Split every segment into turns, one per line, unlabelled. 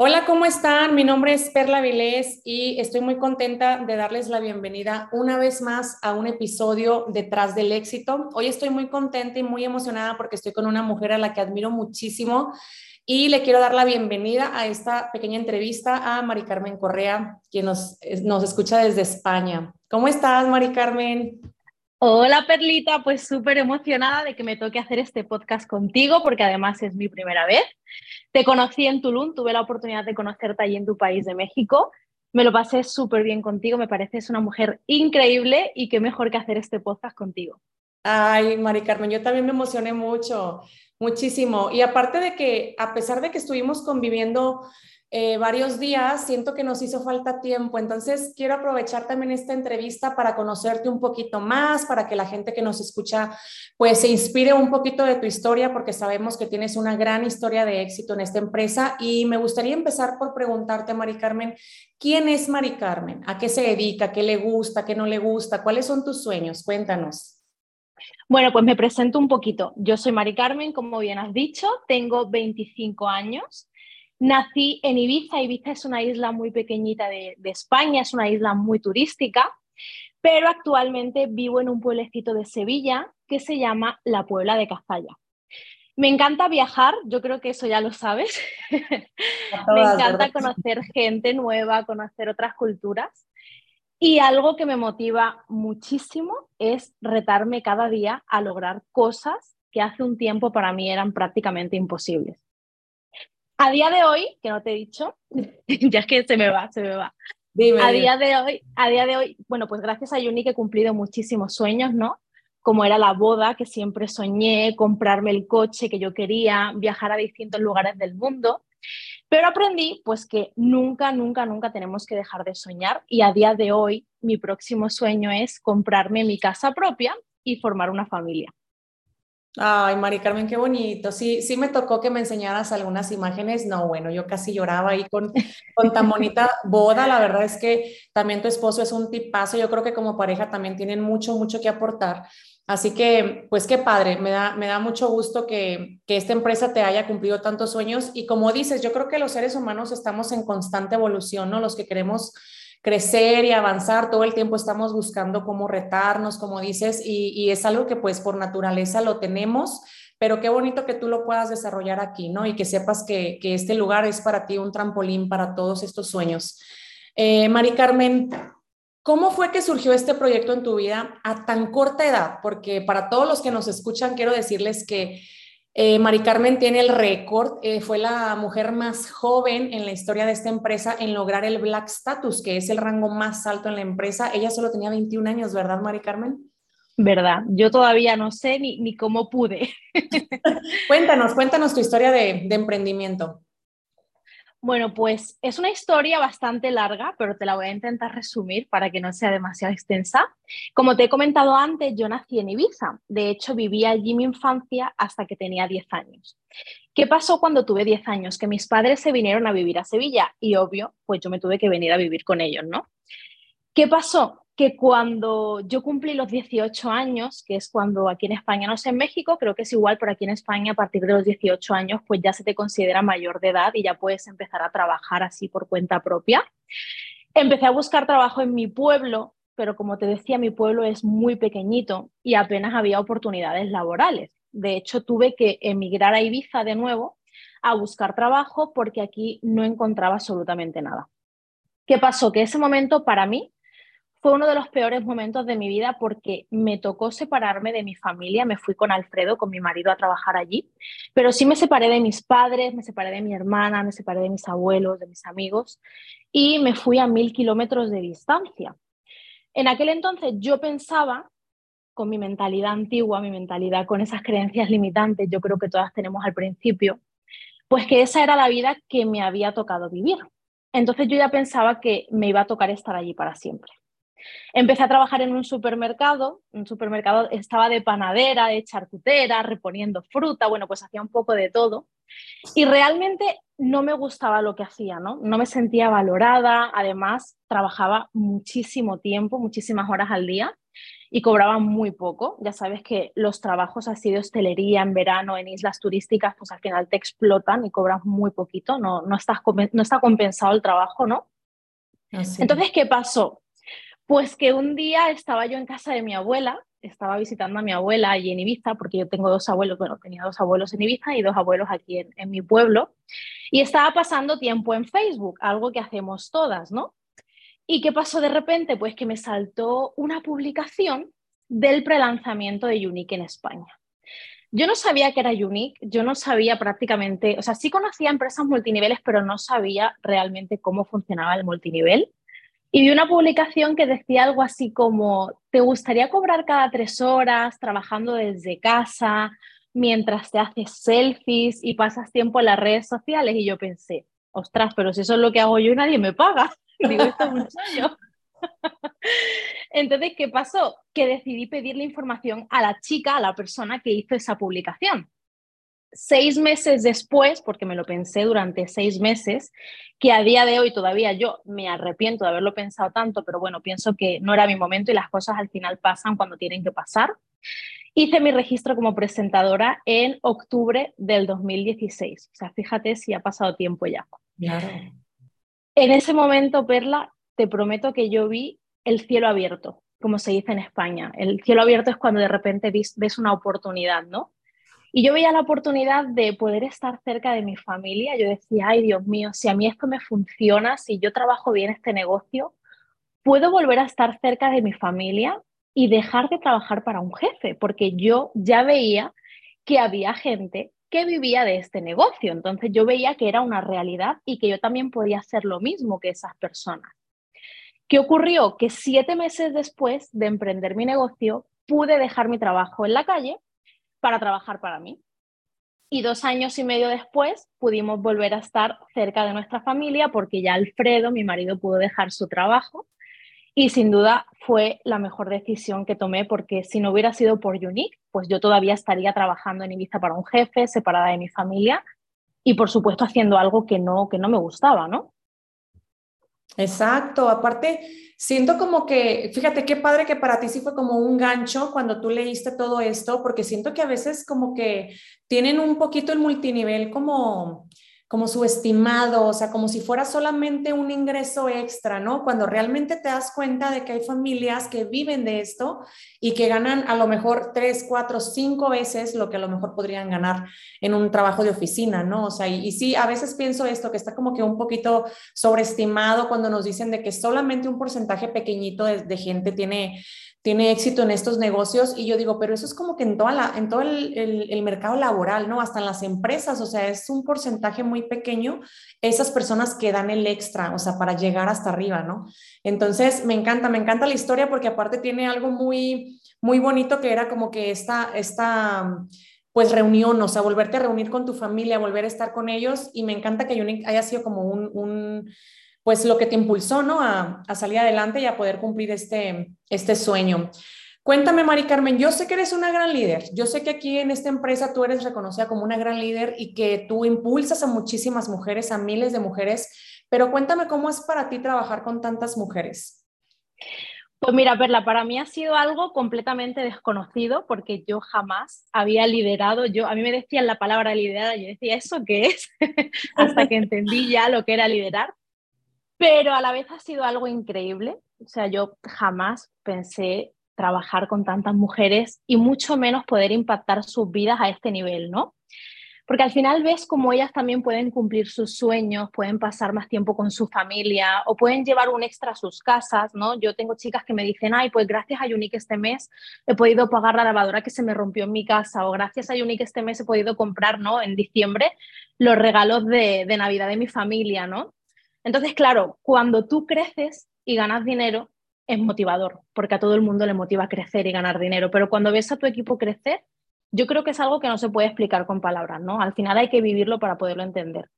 Hola, ¿cómo están? Mi nombre es Perla Vilés y estoy muy contenta de darles la bienvenida una vez más a un episodio Detrás del Éxito. Hoy estoy muy contenta y muy emocionada porque estoy con una mujer a la que admiro muchísimo y le quiero dar la bienvenida a esta pequeña entrevista a Mari Carmen Correa, quien nos, nos escucha desde España. ¿Cómo estás, Mari Carmen?
Hola Perlita, pues súper emocionada de que me toque hacer este podcast contigo porque además es mi primera vez. Te conocí en Tulum, tuve la oportunidad de conocerte allí en tu país de México. Me lo pasé súper bien contigo, me pareces una mujer increíble y qué mejor que hacer este podcast contigo.
Ay, Mari Carmen, yo también me emocioné mucho, muchísimo. Y aparte de que, a pesar de que estuvimos conviviendo eh, varios días, siento que nos hizo falta tiempo. Entonces, quiero aprovechar también esta entrevista para conocerte un poquito más, para que la gente que nos escucha, pues se inspire un poquito de tu historia, porque sabemos que tienes una gran historia de éxito en esta empresa. Y me gustaría empezar por preguntarte, Mari Carmen, ¿quién es Mari Carmen? ¿A qué se dedica? ¿Qué le gusta? ¿Qué no le gusta? ¿Cuáles son tus sueños? Cuéntanos.
Bueno, pues me presento un poquito. Yo soy Mari Carmen, como bien has dicho, tengo 25 años. Nací en Ibiza. Ibiza es una isla muy pequeñita de, España, es una isla muy turística, pero actualmente vivo en un pueblecito de Sevilla que se llama La Puebla de Cazalla. Me encanta viajar, yo creo que eso ya lo sabes. me encanta conocer gente nueva, conocer otras culturas. Y algo que me motiva muchísimo es retarme cada día a lograr cosas que hace un tiempo para mí eran prácticamente imposibles. A día de hoy, que no te he dicho, ya es que se me va, se me va. a día de hoy, a día de hoy, bueno, pues gracias a Uni que he cumplido muchísimos sueños, ¿no? Como era la boda que siempre soñé, comprarme el coche que yo quería, viajar a distintos lugares del mundo. Pero aprendí pues que nunca, nunca, nunca tenemos que dejar de soñar y a día de hoy mi próximo sueño es comprarme mi casa propia y formar una familia.
Ay, Mari Carmen, qué bonito. Sí, sí me tocó que me enseñaras algunas imágenes. No, bueno, yo casi lloraba ahí con, con tan bonita boda. La verdad es que también tu esposo es un tipazo. Yo creo que como pareja también tienen mucho, mucho que aportar. Así que, pues qué padre, me da, me da mucho gusto que, que esta empresa te haya cumplido tantos sueños. Y como dices, yo creo que los seres humanos estamos en constante evolución, ¿no? Los que queremos crecer y avanzar, todo el tiempo estamos buscando cómo retarnos, como dices, y, es algo que pues por naturaleza lo tenemos, pero qué bonito que tú lo puedas desarrollar aquí, ¿no? Y que sepas que, este lugar es para ti un trampolín para todos estos sueños. Eh, Mari Carmen, ¿Cómo fue que surgió este proyecto en tu vida a tan corta edad? Porque para todos los que nos escuchan, quiero decirles que eh, Mari Carmen tiene el récord, eh, fue la mujer más joven en la historia de esta empresa en lograr el Black Status, que es el rango más alto en la empresa. Ella solo tenía 21 años, ¿verdad, Mari Carmen?
Verdad, yo todavía no sé ni, ni cómo pude.
cuéntanos, cuéntanos tu historia de emprendimiento.
Bueno, pues es una historia bastante larga, pero te la voy a intentar resumir para que no sea demasiado extensa. Como te he comentado antes, yo nací en Ibiza. De hecho, viví allí mi infancia hasta que tenía 10 años. ¿Qué pasó cuando tuve 10 años? Que mis padres se vinieron a vivir a Sevilla y obvio, pues yo me tuve que venir a vivir con ellos, ¿no? ¿Qué pasó? Que cuando yo cumplí los 18 años, que es cuando aquí en España, no sé en México, creo que es igual, pero aquí en España a partir de los 18 años pues ya se te considera mayor de edad y ya puedes empezar a trabajar así por cuenta propia. Empecé a buscar trabajo en mi pueblo, pero como te decía, mi pueblo es muy pequeñito y apenas había oportunidades laborales. De hecho, tuve que emigrar a Ibiza de nuevo a buscar trabajo porque aquí no encontraba absolutamente nada. ¿Qué pasó? Que ese momento para mí fue uno de los peores momentos de mi vida porque me tocó separarme de mi familia, me fui con Alfredo, con mi marido, a trabajar allí, pero sí me separé de mis padres, me separé de mi hermana, me separé de mis abuelos, de mis amigos y me fui a mil kilómetros de distancia. En aquel entonces yo pensaba, con mi mentalidad antigua, mi mentalidad con esas creencias limitantes, yo creo que todas tenemos al principio, pues que esa era la vida que me había tocado vivir. Entonces yo ya pensaba que me iba a tocar estar allí para siempre. Empecé a trabajar en un supermercado, un supermercado estaba de panadera, de charcutera, reponiendo fruta, bueno, pues hacía un poco de todo. Y realmente no me gustaba lo que hacía, ¿no? No me sentía valorada, además trabajaba muchísimo tiempo, muchísimas horas al día. y cobraba muy poco. Ya sabes que los trabajos así de hostelería en verano en islas turísticas, pues al final te explotan y cobras muy poquito, no, no, estás, no está compensado el trabajo, ¿no? Entonces, ¿qué pasó? Pues que un día estaba yo en casa de mi abuela, estaba visitando a mi abuela allí en Ibiza, porque yo tengo dos abuelos, bueno, tenía dos abuelos en Ibiza y dos abuelos aquí en, mi pueblo, y estaba pasando tiempo en Facebook, algo que hacemos todas, ¿no? ¿Y qué pasó de repente? Pues que me saltó una publicación del prelanzamiento de Unique en España. Yo no sabía que era Unique, yo no sabía prácticamente, o sea, sí conocía empresas multiniveles, pero no sabía realmente cómo funcionaba el multinivel. Y vi una publicación que decía algo así como, ¿te gustaría cobrar cada tres horas trabajando desde casa mientras te haces selfies y pasas tiempo en las redes sociales? Y yo pensé, ostras, pero si eso es lo que hago yo y nadie me paga. Digo, esto es. Entonces, ¿qué pasó? Que decidí pedirle información a la chica, a la persona que hizo esa publicación. Seis meses después, porque me lo pensé durante seis meses, que a día de hoy todavía yo me arrepiento de haberlo pensado tanto, pero bueno, pienso que no era mi momento y las cosas al final pasan cuando tienen que pasar. Hice mi registro como presentadora en octubre del 2016. O sea, fíjate si ha pasado tiempo ya.
Claro.
En ese momento, Perla, te prometo que yo vi el cielo abierto, como se dice en España. El cielo abierto es cuando de repente ves, una oportunidad, ¿no? Y yo veía la oportunidad de poder estar cerca de mi familia. Yo decía, ay Dios mío, si a mí esto me funciona, si yo trabajo bien este negocio, puedo volver a estar cerca de mi familia y dejar de trabajar para un jefe, porque yo ya veía que había gente que vivía de este negocio. Entonces yo veía que era una realidad y que yo también podía hacer lo mismo que esas personas. ¿Qué ocurrió? Que siete meses después de emprender mi negocio, pude dejar mi trabajo en la calle para trabajar para mí. Y dos años y medio después pudimos volver a estar cerca de nuestra familia porque ya Alfredo, mi marido, pudo dejar su trabajo y sin duda fue la mejor decisión que tomé porque si no hubiera sido por Unique, pues yo todavía estaría trabajando en Ibiza para un jefe, separada de mi familia y por supuesto haciendo algo que no, que no me gustaba, ¿no?
Exacto, aparte siento como que, fíjate qué padre que para ti sí fue como un gancho cuando tú leíste todo esto, porque siento que a veces como que tienen un poquito el multinivel como como subestimado, o sea, como si fuera solamente un ingreso extra, ¿no? Cuando realmente te das cuenta de que hay familias que viven de esto y que ganan a lo mejor tres, cuatro, cinco veces lo que a lo mejor podrían ganar en un trabajo de oficina, ¿no? O sea, y, sí, a veces pienso esto, que está como que un poquito sobreestimado cuando nos dicen de que solamente un porcentaje pequeñito de gente tiene tiene éxito en estos negocios y yo digo, pero eso es como que en, toda la, en todo el, el, mercado laboral, ¿no? Hasta en las empresas, o sea, es un porcentaje muy pequeño esas personas que dan el extra, o sea, para llegar hasta arriba, ¿no? Entonces, me encanta, me encanta la historia porque aparte tiene algo muy, muy bonito que era como que esta, esta pues reunión, o sea, volverte a reunir con tu familia, volver a estar con ellos y me encanta que haya sido como un, un pues lo que te impulsó, ¿no? A, salir adelante y a poder cumplir este, este sueño. Cuéntame, Mari Carmen, yo sé que eres una gran líder, yo sé que aquí en esta empresa tú eres reconocida como una gran líder y que tú impulsas a muchísimas mujeres, a miles de mujeres, pero cuéntame cómo es para ti trabajar con tantas mujeres.
Pues mira, Perla, para mí ha sido algo completamente desconocido porque yo jamás había liderado, yo a mí me decían la palabra liderar, yo decía, ¿eso qué es? Hasta que entendí ya lo que era liderar pero a la vez ha sido algo increíble. O sea, yo jamás pensé trabajar con tantas mujeres y mucho menos poder impactar sus vidas a este nivel, ¿no? Porque al final ves cómo ellas también pueden cumplir sus sueños, pueden pasar más tiempo con su familia o pueden llevar un extra a sus casas, ¿no? Yo tengo chicas que me dicen, ay, pues gracias a Unique este mes he podido pagar la lavadora que se me rompió en mi casa o gracias a Unique este mes he podido comprar, ¿no? En diciembre los regalos de, de Navidad de mi familia, ¿no? Entonces, claro, cuando tú creces y ganas dinero, es motivador, porque a todo el mundo le motiva crecer y ganar dinero, pero cuando ves a tu equipo crecer, yo creo que es algo que no se puede explicar con palabras, ¿no? Al final hay que vivirlo para poderlo entender.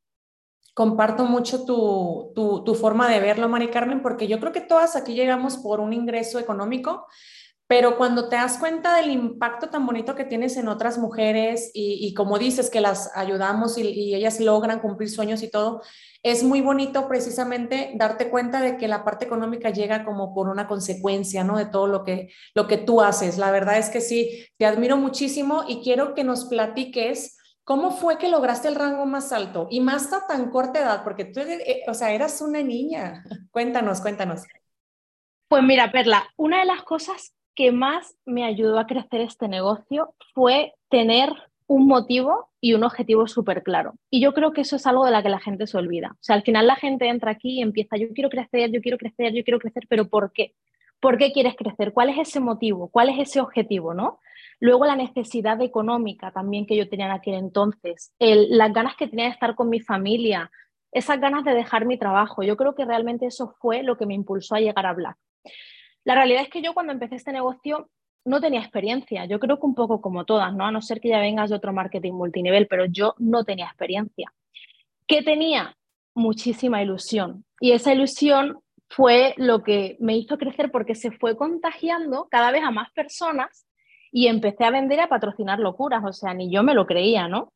Comparto mucho tu, tu, forma de verlo, Mari Carmen, porque yo creo que todas aquí llegamos por un ingreso económico, pero cuando te das cuenta del impacto tan bonito que tienes en otras mujeres y, como dices que las ayudamos y, ellas logran cumplir sueños y todo, es muy bonito precisamente darte cuenta de que la parte económica llega como por una consecuencia, ¿no? De todo lo que, lo que tú haces. La verdad es que sí, te admiro muchísimo y quiero que nos platiques ¿Cómo fue que lograste el rango más alto y más a tan corta edad? Porque tú, eh, o sea, eras una niña. Cuéntanos, cuéntanos.
Pues mira, Perla, una de las cosas que más me ayudó a crecer este negocio fue tener un motivo y un objetivo súper claro. Y yo creo que eso es algo de la que la gente se olvida. O sea, al final la gente entra aquí y empieza, yo quiero crecer, yo quiero crecer, yo quiero crecer, pero ¿por qué? ¿Por qué quieres crecer? ¿Cuál es ese motivo? ¿Cuál es ese objetivo? ¿no? Luego la necesidad económica también que yo tenía en aquel entonces, las ganas que tenía de estar con mi familia, esas ganas de dejar mi trabajo. Yo creo que realmente eso fue lo que me impulsó a llegar a Black. La realidad es que yo cuando empecé este negocio no tenía experiencia. Yo creo que un poco como todas, ¿no? A no ser que ya vengas de otro marketing multinivel, pero yo no tenía experiencia. ¿Qué tenía? Muchísima ilusión. Y esa ilusión fue lo que me hizo crecer porque se fue contagiando cada vez a más personas y empecé a vender y a patrocinar locuras, o sea, ni yo me lo creía, ¿no?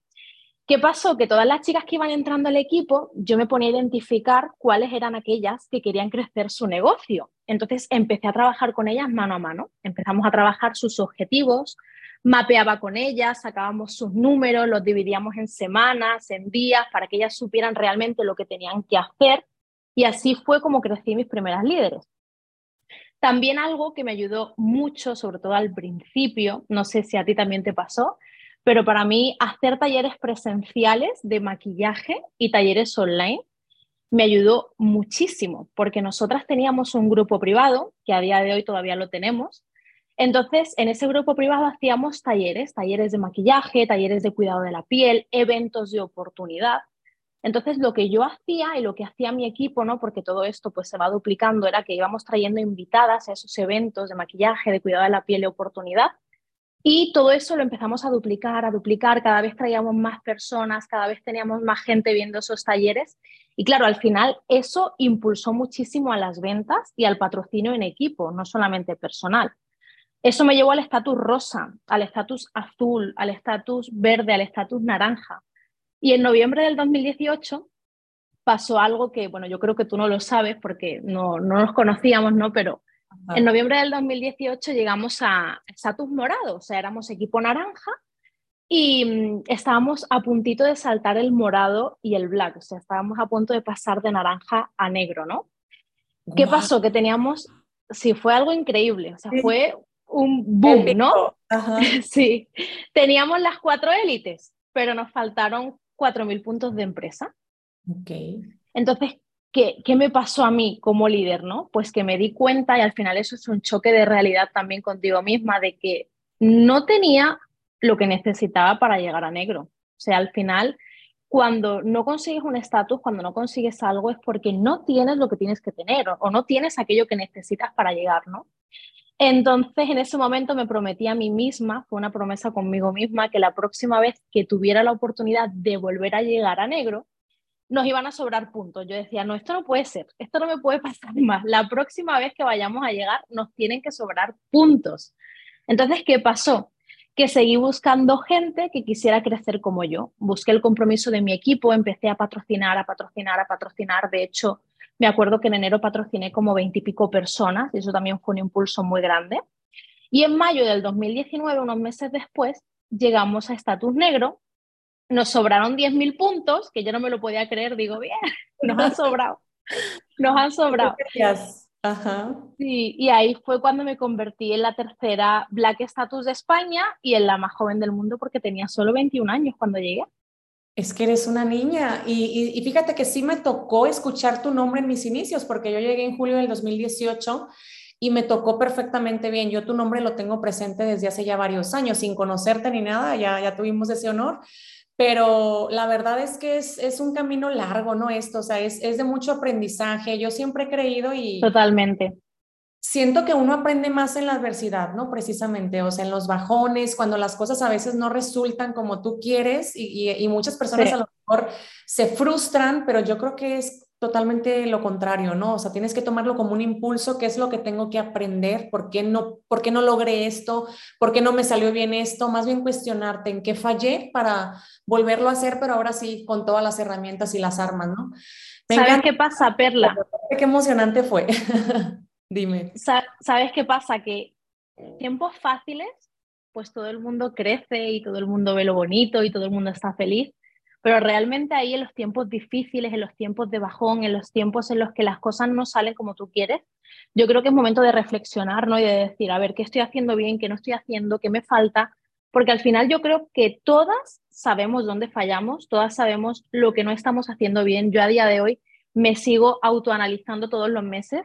¿Qué pasó? Que todas las chicas que iban entrando al equipo, yo me ponía a identificar cuáles eran aquellas que querían crecer su negocio. Entonces empecé a trabajar con ellas mano a mano. Empezamos a trabajar sus objetivos, mapeaba con ellas, sacábamos sus números, los dividíamos en semanas, en días, para que ellas supieran realmente lo que tenían que hacer. Y así fue como crecí mis primeras líderes. También algo que me ayudó mucho, sobre todo al principio, no sé si a ti también te pasó, pero para mí hacer talleres presenciales de maquillaje y talleres online me ayudó muchísimo, porque nosotras teníamos un grupo privado, que a día de hoy todavía lo tenemos. Entonces, en ese grupo privado hacíamos talleres, talleres de maquillaje, talleres de cuidado de la piel, eventos de oportunidad. Entonces, lo que yo hacía y lo que hacía mi equipo, ¿no? porque todo esto pues, se va duplicando, era que íbamos trayendo invitadas a esos eventos de maquillaje, de cuidado de la piel y oportunidad. Y todo eso lo empezamos a duplicar, a duplicar, cada vez traíamos más personas, cada vez teníamos más gente viendo esos talleres. Y claro, al final eso impulsó muchísimo a las ventas y al patrocinio en equipo, no solamente personal. Eso me llevó al estatus rosa, al estatus azul, al estatus verde, al estatus naranja. Y en noviembre del 2018 pasó algo que, bueno, yo creo que tú no lo sabes porque no, no nos conocíamos, ¿no? Pero en noviembre del 2018 llegamos a estatus morado, o sea, éramos equipo naranja y mm, estábamos a puntito de saltar el morado y el black, o sea, estábamos a punto de pasar de naranja a negro, ¿no? ¿Qué pasó? Que teníamos, sí, fue algo increíble, o sea, fue un boom, ¿no? sí, teníamos las cuatro élites, pero nos faltaron 4.000 puntos de empresa.
Ok.
Entonces, ¿qué, ¿qué, me pasó a mí como líder? ¿no? Pues que me di cuenta, y al final eso es un choque de realidad también contigo misma, de que no tenía lo que necesitaba para llegar a negro. O sea, al final, cuando no consigues un estatus, cuando no consigues algo, es porque no tienes lo que tienes que tener o, o no tienes aquello que necesitas para llegar, ¿no? Entonces, en ese momento me prometí a mí misma, fue una promesa conmigo misma, que la próxima vez que tuviera la oportunidad de volver a llegar a negro, nos iban a sobrar puntos. Yo decía, no, esto no puede ser, esto no me puede pasar más. La próxima vez que vayamos a llegar, nos tienen que sobrar puntos. Entonces, ¿qué pasó? Que seguí buscando gente que quisiera crecer como yo. Busqué el compromiso de mi equipo, empecé a patrocinar, a patrocinar, a patrocinar. De hecho, me acuerdo que en enero patrociné como veintipico personas y eso también fue un impulso muy grande. Y en mayo del 2019, unos meses después, llegamos a estatus negro. Nos sobraron 10.000 puntos, que yo no me lo podía creer. Digo, bien, nos han sobrado. Nos han sobrado.
Ajá.
Sí, y ahí fue cuando me convertí en la tercera Black Status de España y en la más joven del mundo porque tenía solo 21 años cuando llegué.
Es que eres una niña y, fíjate que sí me tocó escuchar tu nombre en mis inicios porque yo llegué en julio del 2018 y me tocó perfectamente bien. Yo tu nombre lo tengo presente desde hace ya varios años, sin conocerte ni nada, ya, ya tuvimos ese honor, pero la verdad es que es, es un camino largo, ¿no? Esto, o sea, es, es de mucho aprendizaje. Yo siempre he creído y...
Totalmente
siento que uno aprende más en la adversidad, ¿no? Precisamente, o sea, en los bajones, cuando las cosas a veces no resultan como tú quieres y, muchas personas a lo mejor se frustran, pero yo creo que es totalmente lo contrario, ¿no? O sea, tienes que tomarlo como un impulso, qué es lo que tengo que aprender, por qué no, por qué no logré esto, por qué no me salió bien esto, más bien cuestionarte en qué fallé para volverlo a hacer, pero ahora sí con todas las herramientas y las armas, ¿no?
¿Sabes qué pasa, Perla?
Qué emocionante fue. Dime.
¿Sabes qué pasa? Que tiempos fáciles, pues todo el mundo crece y todo el mundo ve lo bonito y todo el mundo está feliz, pero realmente ahí en los tiempos difíciles, en los tiempos de bajón, en los tiempos en los que las cosas no salen como tú quieres, yo creo que es momento de reflexionar ¿no? y de decir, a ver, ¿qué estoy haciendo bien? ¿Qué no estoy haciendo? ¿Qué me falta? Porque al final yo creo que todas sabemos dónde fallamos, todas sabemos lo que no estamos haciendo bien. Yo a día de hoy me sigo autoanalizando todos los meses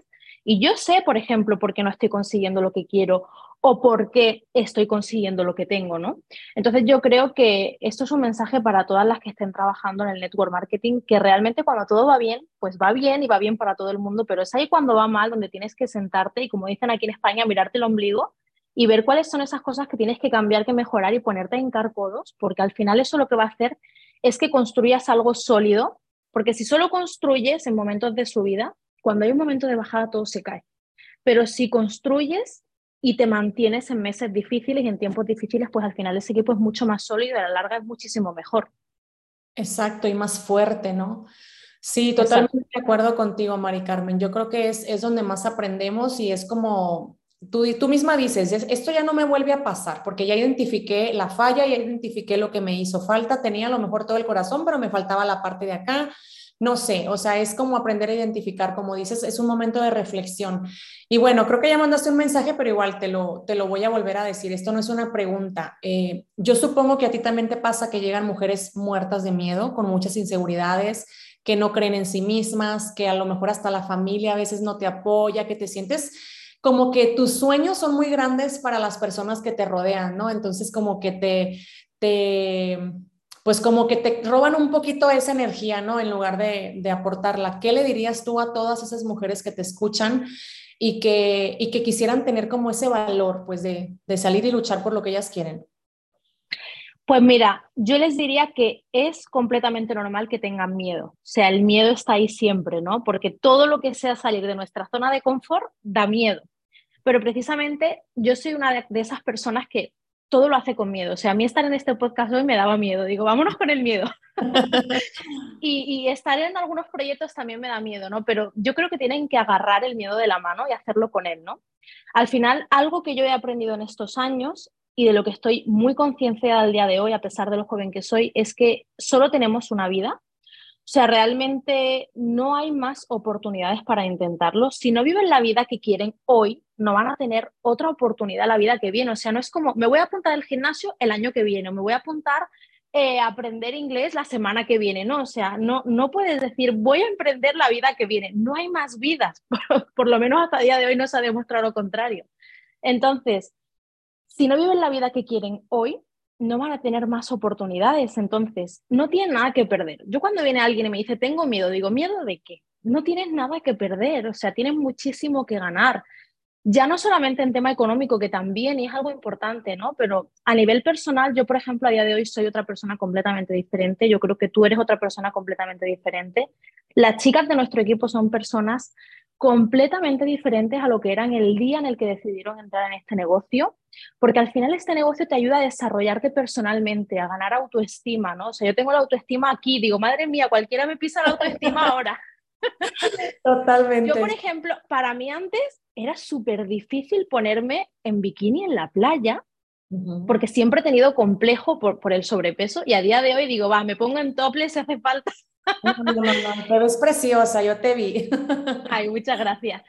y yo sé, por ejemplo, por qué no estoy consiguiendo lo que quiero o por qué estoy consiguiendo lo que tengo, ¿no? Entonces yo creo que esto es un mensaje para todas las que estén trabajando en el network marketing, que realmente cuando todo va bien, pues va bien y va bien para todo el mundo, pero es ahí cuando va mal donde tienes que sentarte y como dicen aquí en España, mirarte el ombligo y ver cuáles son esas cosas que tienes que cambiar, que mejorar y ponerte a hincar codos, porque al final eso lo que va a hacer es que construyas algo sólido, porque si solo construyes en momentos de subida, cuando hay un momento de bajada todo se cae. Pero si construyes y te mantienes en meses difíciles y en tiempos difíciles, pues al final ese equipo es mucho más sólido y a la larga es muchísimo mejor.
Exacto, y más fuerte, ¿no? Sí, totalmente de acuerdo contigo, Mari Carmen. Yo creo que es, es donde más aprendemos y es como tú, tú misma dices, esto ya no me vuelve a pasar porque ya identifiqué la falla, ya identifiqué lo que me hizo falta, tenía a lo mejor todo el corazón, pero me faltaba la parte de acá no sé, o sea, es como aprender a identificar, como dices, es un momento de reflexión. Y bueno, creo que ya mandaste un mensaje, pero igual te lo, te lo voy a volver a decir, esto no es una pregunta. Eh, yo supongo que a ti también te pasa que llegan mujeres muertas de miedo, con muchas inseguridades, que no creen en sí mismas, que a lo mejor hasta la familia a veces no te apoya, que te sientes como que tus sueños son muy grandes para las personas que te rodean, ¿no? Entonces como que te, te pues como que te roban un poquito esa energía, ¿no? En lugar de, aportarla. ¿Qué le dirías tú a todas esas mujeres que te escuchan y que, y que quisieran tener como ese valor, pues de, salir y luchar por lo que ellas quieren?
Pues mira, yo les diría que es completamente normal que tengan miedo. O sea, el miedo está ahí siempre, ¿no? Porque todo lo que sea salir de nuestra zona de confort da miedo. Pero precisamente yo soy una de esas personas que todo lo hace con miedo. O sea, a mí estar en este podcast hoy me daba miedo. Digo, vámonos con el miedo. y, estar en algunos proyectos también me da miedo, ¿no? Pero yo creo que tienen que agarrar el miedo de la mano y hacerlo con él, ¿no? Al final, algo que yo he aprendido en estos años y de lo que estoy muy concienciada al día de hoy, a pesar de lo joven que soy, es que solo tenemos una vida o sea, realmente no hay más oportunidades para intentarlo. Si no viven la vida que quieren hoy, no van a tener otra oportunidad la vida que viene. O sea, no es como, me voy a apuntar al gimnasio el año que viene, o me voy a apuntar eh, a aprender inglés la semana que viene. No, o sea, no, no puedes decir, voy a emprender la vida que viene. No hay más vidas. Por, lo menos hasta el día de hoy no se ha demostrado lo contrario. Entonces, si no viven la vida que quieren hoy, no van a tener más oportunidades, entonces no tienen nada que perder. Yo cuando viene alguien y me dice, tengo miedo, digo, ¿miedo de qué? No tienes nada que perder, o sea, tienes muchísimo que ganar. Ya no solamente en tema económico, que también es algo importante, ¿no? Pero a nivel personal, yo, por ejemplo, a día de hoy soy otra persona completamente diferente. Yo creo que tú eres otra persona completamente diferente. Las chicas de nuestro equipo son personas completamente diferentes a lo que eran el día en el que decidieron entrar en este negocio, porque al final este negocio te ayuda a desarrollarte personalmente, a ganar autoestima, ¿no? O sea, yo tengo la autoestima aquí, digo, madre mía, cualquiera me pisa la autoestima ahora.
Totalmente.
Yo, por ejemplo, para mí antes era súper difícil ponerme en bikini en la playa, porque siempre he tenido complejo por, por el sobrepeso y a día de hoy digo, va, me pongo en topless si hace falta.
pero es preciosa, yo te vi.
Ay, muchas gracias.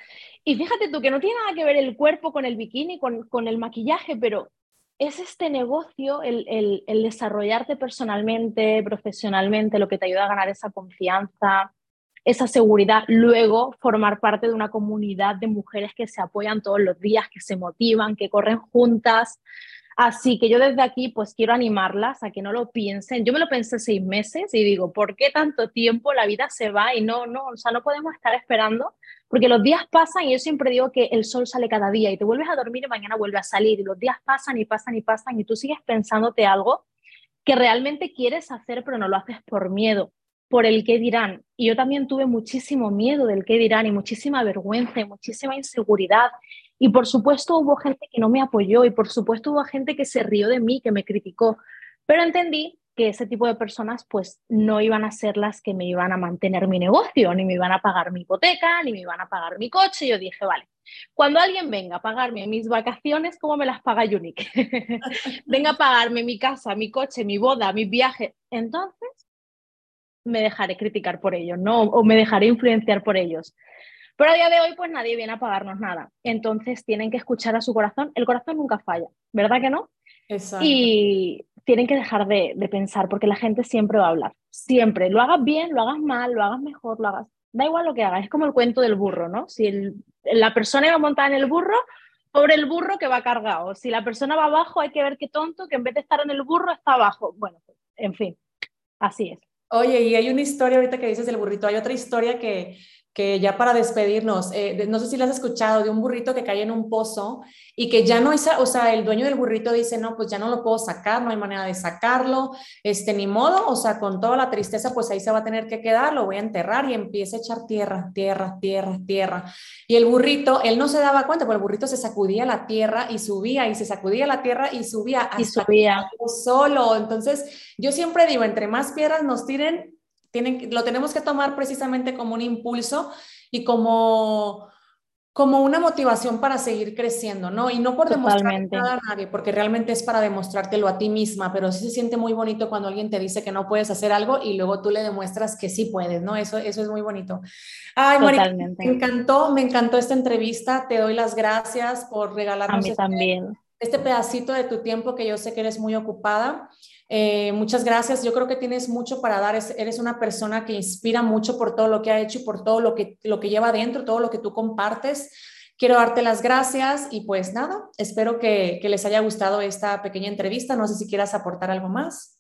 Y fíjate tú que no tiene nada que ver el cuerpo con el bikini, con, con el maquillaje, pero es este negocio, el, el, el, desarrollarte personalmente, profesionalmente, lo que te ayuda a ganar esa confianza, esa seguridad. Luego, formar parte de una comunidad de mujeres que se apoyan todos los días, que se motivan, que corren juntas. Así que yo desde aquí pues quiero animarlas a que no lo piensen. Yo me lo pensé seis meses y digo, ¿por qué tanto tiempo la vida se va y no, no, o sea, no podemos estar esperando? Porque los días pasan y yo siempre digo que el sol sale cada día y te vuelves a dormir y mañana vuelve a salir y los días pasan y pasan y pasan y tú sigues pensándote algo que realmente quieres hacer pero no lo haces por miedo. Por el qué dirán. Y yo también tuve muchísimo miedo del qué dirán y muchísima vergüenza y muchísima inseguridad. Y por supuesto hubo gente que no me apoyó y por supuesto hubo gente que se rió de mí, que me criticó. Pero entendí que ese tipo de personas pues no iban a ser las que me iban a mantener mi negocio, ni me iban a pagar mi hipoteca, ni me iban a pagar mi coche. Yo dije, vale, cuando alguien venga a pagarme mis vacaciones, ¿cómo me las paga Unique? venga a pagarme mi casa, mi coche, mi boda, mi viaje. Entonces me dejaré criticar por ellos, ¿no? O me dejaré influenciar por ellos. Pero a día de hoy, pues nadie viene a pagarnos nada. Entonces tienen que escuchar a su corazón. El corazón nunca falla, ¿verdad que no?
Exacto.
Y tienen que dejar de, pensar, porque la gente siempre va a hablar. Siempre. Lo hagas bien, lo hagas mal, lo hagas mejor, lo hagas. Da igual lo que hagas. Es como el cuento del burro, ¿no? Si la persona iba a montar en el burro, pobre el burro que va cargado. Si la persona va abajo, hay que ver qué tonto que en vez de estar en el burro está abajo. Bueno, pues, en fin, así es.
Oye, y hay una historia ahorita que dices del burrito, hay otra historia que, que ya para despedirnos, eh, no sé si la has escuchado, de un burrito que cae en un pozo y que ya no es, o sea, el dueño del burrito dice, no, pues ya no lo puedo sacar, no hay manera de sacarlo, este, ni modo, o sea, con toda la tristeza, pues ahí se va a tener que quedar, lo voy a enterrar y empieza a echar tierra, tierra, tierra, tierra. Y el burrito, él no se daba cuenta, pero el burrito se sacudía la tierra y subía y se sacudía la tierra y subía
hasta y subía.
solo. Entonces, yo siempre digo, entre más piedras nos tiren, lo tenemos que tomar precisamente como un impulso y como, como una motivación para seguir creciendo, ¿no? Y no por demostrar nada a nadie, porque realmente es para demostrártelo a ti misma, pero sí se siente muy bonito cuando alguien te dice que no puedes hacer algo y luego tú le demuestras que sí puedes, ¿no? Eso, eso es muy bonito. Ay, María, me encantó, me encantó esta entrevista. Te doy las gracias por regalarnos
este, también.
este pedacito de tu tiempo que yo sé que eres muy ocupada. Eh, muchas gracias. Yo creo que tienes mucho para dar. eres una persona que inspira mucho por todo lo que ha hecho y por todo lo que, lo que lleva adentro, todo lo que tú compartes. Quiero darte las gracias y pues nada, espero que, que les haya gustado esta pequeña entrevista. No sé si quieras aportar algo más.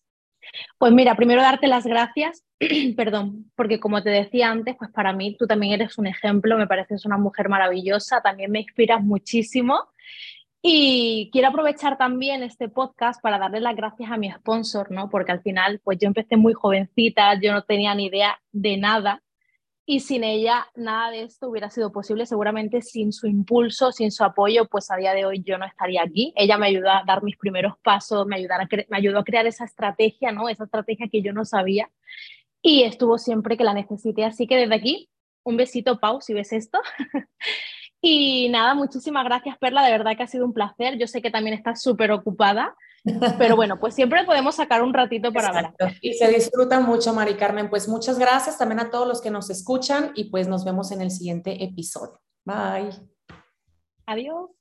Pues mira, primero darte las gracias, perdón, porque como te decía antes, pues para mí tú también eres un ejemplo, me pareces una mujer maravillosa, también me inspiras muchísimo y quiero aprovechar también este podcast para darle las gracias a mi sponsor, ¿no? Porque al final, pues yo empecé muy jovencita, yo no tenía ni idea de nada y sin ella nada de esto hubiera sido posible. Seguramente sin su impulso, sin su apoyo, pues a día de hoy yo no estaría aquí. Ella me ayudó a dar mis primeros pasos, me, a me ayudó a crear esa estrategia, ¿no? Esa estrategia que yo no sabía y estuvo siempre que la necesité. Así que desde aquí, un besito, Pau, si ves esto. Y nada, muchísimas gracias, Perla. De verdad que ha sido un placer. Yo sé que también estás súper ocupada, pero bueno, pues siempre podemos sacar un ratito para hablar.
Y se disfruta mucho, Mari Carmen. Pues muchas gracias también a todos los que nos escuchan y pues nos vemos en el siguiente episodio. Bye.
Adiós.